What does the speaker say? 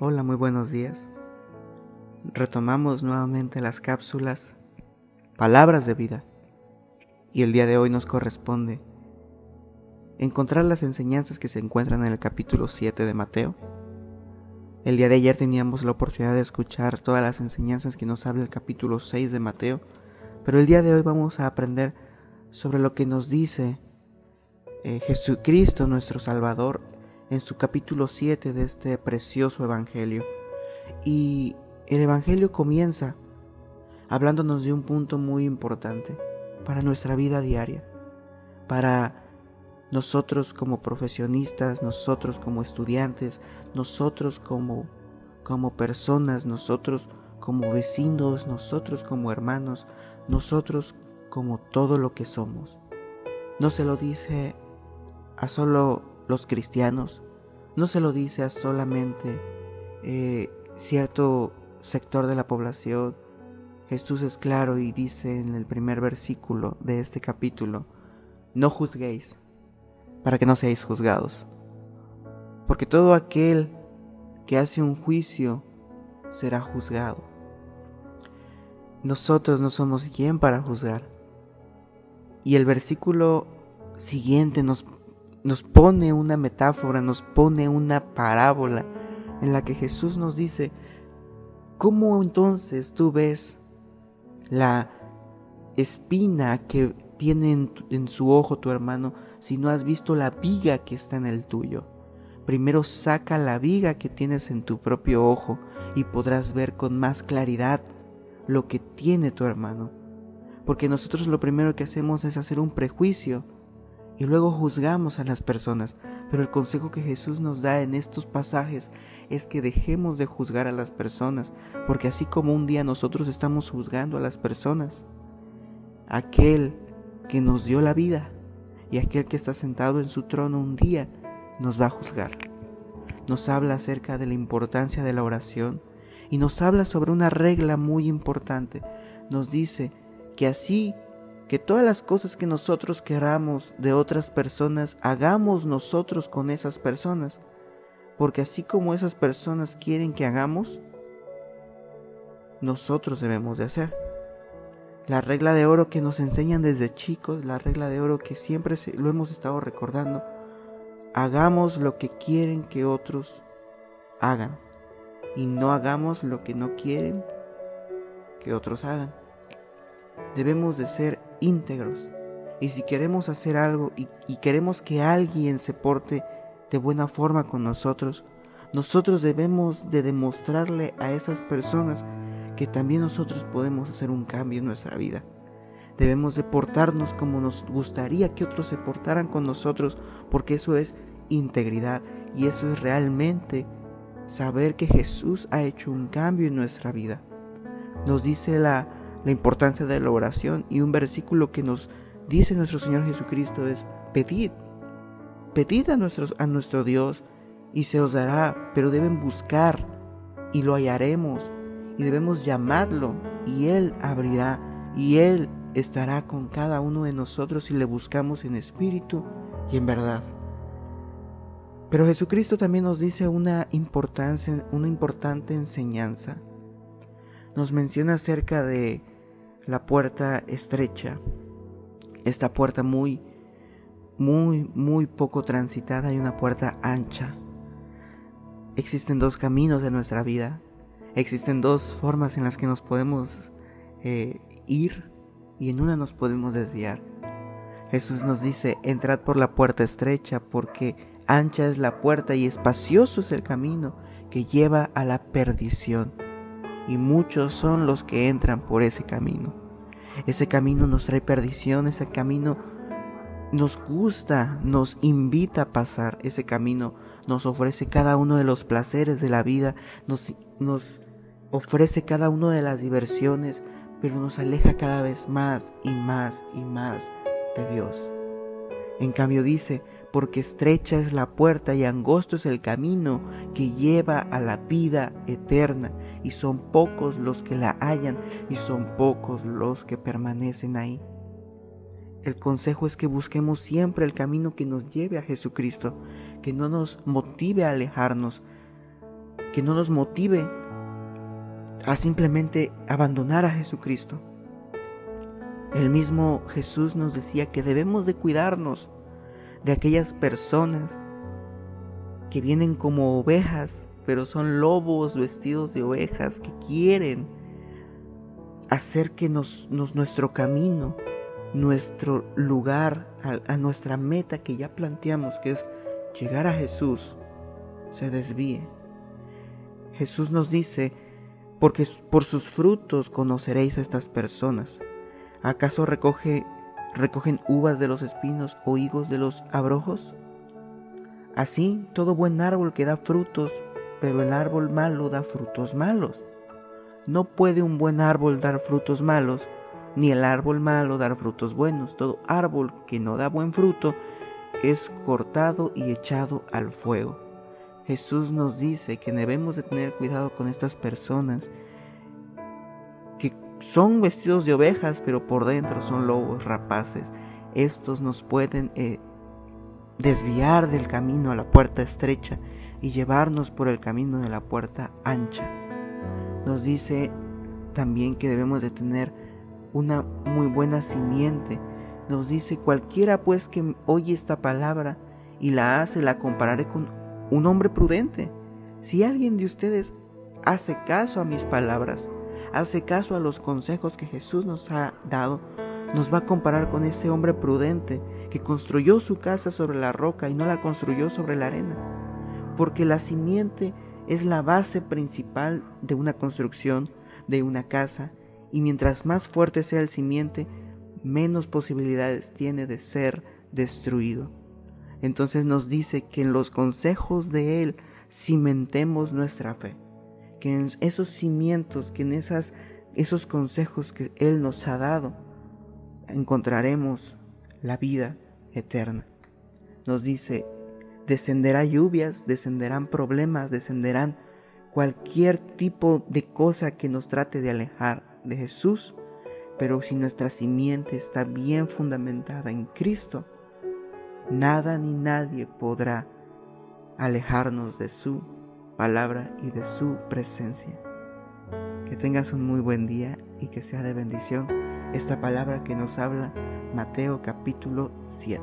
Hola, muy buenos días. Retomamos nuevamente las cápsulas Palabras de vida. Y el día de hoy nos corresponde encontrar las enseñanzas que se encuentran en el capítulo 7 de Mateo. El día de ayer teníamos la oportunidad de escuchar todas las enseñanzas que nos habla el capítulo 6 de Mateo, pero el día de hoy vamos a aprender sobre lo que nos dice eh, Jesucristo nuestro Salvador en su capítulo 7 de este precioso Evangelio. Y el Evangelio comienza hablándonos de un punto muy importante para nuestra vida diaria, para nosotros como profesionistas, nosotros como estudiantes, nosotros como, como personas, nosotros como vecinos, nosotros como hermanos, nosotros como todo lo que somos. No se lo dice a solo los cristianos, no se lo dice a solamente eh, cierto sector de la población. Jesús es claro y dice en el primer versículo de este capítulo, no juzguéis para que no seáis juzgados. Porque todo aquel que hace un juicio será juzgado. Nosotros no somos quien para juzgar. Y el versículo siguiente nos, nos pone una metáfora, nos pone una parábola en la que Jesús nos dice, ¿cómo entonces tú ves la espina que tiene en, su ojo tu hermano si no has visto la viga que está en el tuyo? Primero saca la viga que tienes en tu propio ojo y podrás ver con más claridad lo que tiene tu hermano. Porque nosotros lo primero que hacemos es hacer un prejuicio y luego juzgamos a las personas. Pero el consejo que Jesús nos da en estos pasajes es que dejemos de juzgar a las personas, porque así como un día nosotros estamos juzgando a las personas, aquel que nos dio la vida y aquel que está sentado en su trono un día nos va a juzgar. Nos habla acerca de la importancia de la oración y nos habla sobre una regla muy importante. Nos dice que así que todas las cosas que nosotros queramos de otras personas, hagamos nosotros con esas personas. Porque así como esas personas quieren que hagamos, nosotros debemos de hacer. La regla de oro que nos enseñan desde chicos, la regla de oro que siempre lo hemos estado recordando, hagamos lo que quieren que otros hagan y no hagamos lo que no quieren que otros hagan. Debemos de ser íntegros y si queremos hacer algo y, queremos que alguien se porte de buena forma con nosotros, nosotros debemos de demostrarle a esas personas que también nosotros podemos hacer un cambio en nuestra vida. Debemos de portarnos como nos gustaría que otros se portaran con nosotros, porque eso es integridad y eso es realmente saber que Jesús ha hecho un cambio en nuestra vida. Nos dice la, la importancia de la oración y un versículo que nos dice nuestro Señor Jesucristo es, pedid, pedid a, a nuestro Dios y se os dará, pero deben buscar y lo hallaremos y debemos llamarlo y Él abrirá y Él estará con cada uno de nosotros si le buscamos en espíritu y en verdad. Pero Jesucristo también nos dice una, importancia, una importante enseñanza. Nos menciona acerca de la puerta estrecha, esta puerta muy, muy, muy poco transitada y una puerta ancha. Existen dos caminos de nuestra vida, Existen dos formas en las que nos podemos eh, ir y en una nos podemos desviar. Jesús nos dice, entrad por la puerta estrecha porque ancha es la puerta y espacioso es el camino que lleva a la perdición. Y muchos son los que entran por ese camino. Ese camino nos trae perdición, ese camino nos gusta, nos invita a pasar, ese camino nos ofrece cada uno de los placeres de la vida, nos, nos ofrece cada una de las diversiones, pero nos aleja cada vez más y más y más de Dios. En cambio dice, porque estrecha es la puerta y angosto es el camino que lleva a la vida eterna, y son pocos los que la hallan y son pocos los que permanecen ahí. el consejo es que busquemos siempre el camino que nos lleve a Jesucristo, que no nos motive a alejarnos, que no nos motive a simplemente abandonar a Jesucristo. El mismo Jesús nos decía que debemos de cuidarnos de aquellas personas que vienen como ovejas, pero son lobos vestidos de ovejas que quieren hacer que nuestro camino, nuestro lugar, a, a nuestra meta que ya planteamos, que es llegar a Jesús, se desvíe. Jesús nos dice, porque por sus frutos conoceréis a estas personas. ¿Acaso recoge, recogen uvas de los espinos o higos de los abrojos? Así, todo buen árbol que da frutos, pero el árbol malo da frutos malos. No puede un buen árbol dar frutos malos, ni el árbol malo dar frutos buenos. Todo árbol que no da buen fruto es cortado y echado al fuego. Jesús nos dice que debemos de tener cuidado con estas personas son vestidos de ovejas, pero por dentro son lobos rapaces. Estos nos pueden eh, desviar del camino a la puerta estrecha y llevarnos por el camino de la puerta ancha. Nos dice también que debemos de tener una muy buena simiente. Nos dice cualquiera pues que oye esta palabra y la hace, la compararé con un hombre prudente. Si alguien de ustedes hace caso a mis palabras hace caso a los consejos que Jesús nos ha dado, nos va a comparar con ese hombre prudente que construyó su casa sobre la roca y no la construyó sobre la arena. Porque la simiente es la base principal de una construcción, de una casa, y mientras más fuerte sea el simiente, menos posibilidades tiene de ser destruido. Entonces nos dice que en los consejos de Él cimentemos nuestra fe que en esos cimientos, que en esas, esos consejos que Él nos ha dado, encontraremos la vida eterna. Nos dice, descenderá lluvias, descenderán problemas, descenderán cualquier tipo de cosa que nos trate de alejar de Jesús, pero si nuestra simiente está bien fundamentada en Cristo, nada ni nadie podrá alejarnos de su palabra y de su presencia. Que tengas un muy buen día y que sea de bendición esta palabra que nos habla Mateo capítulo 7.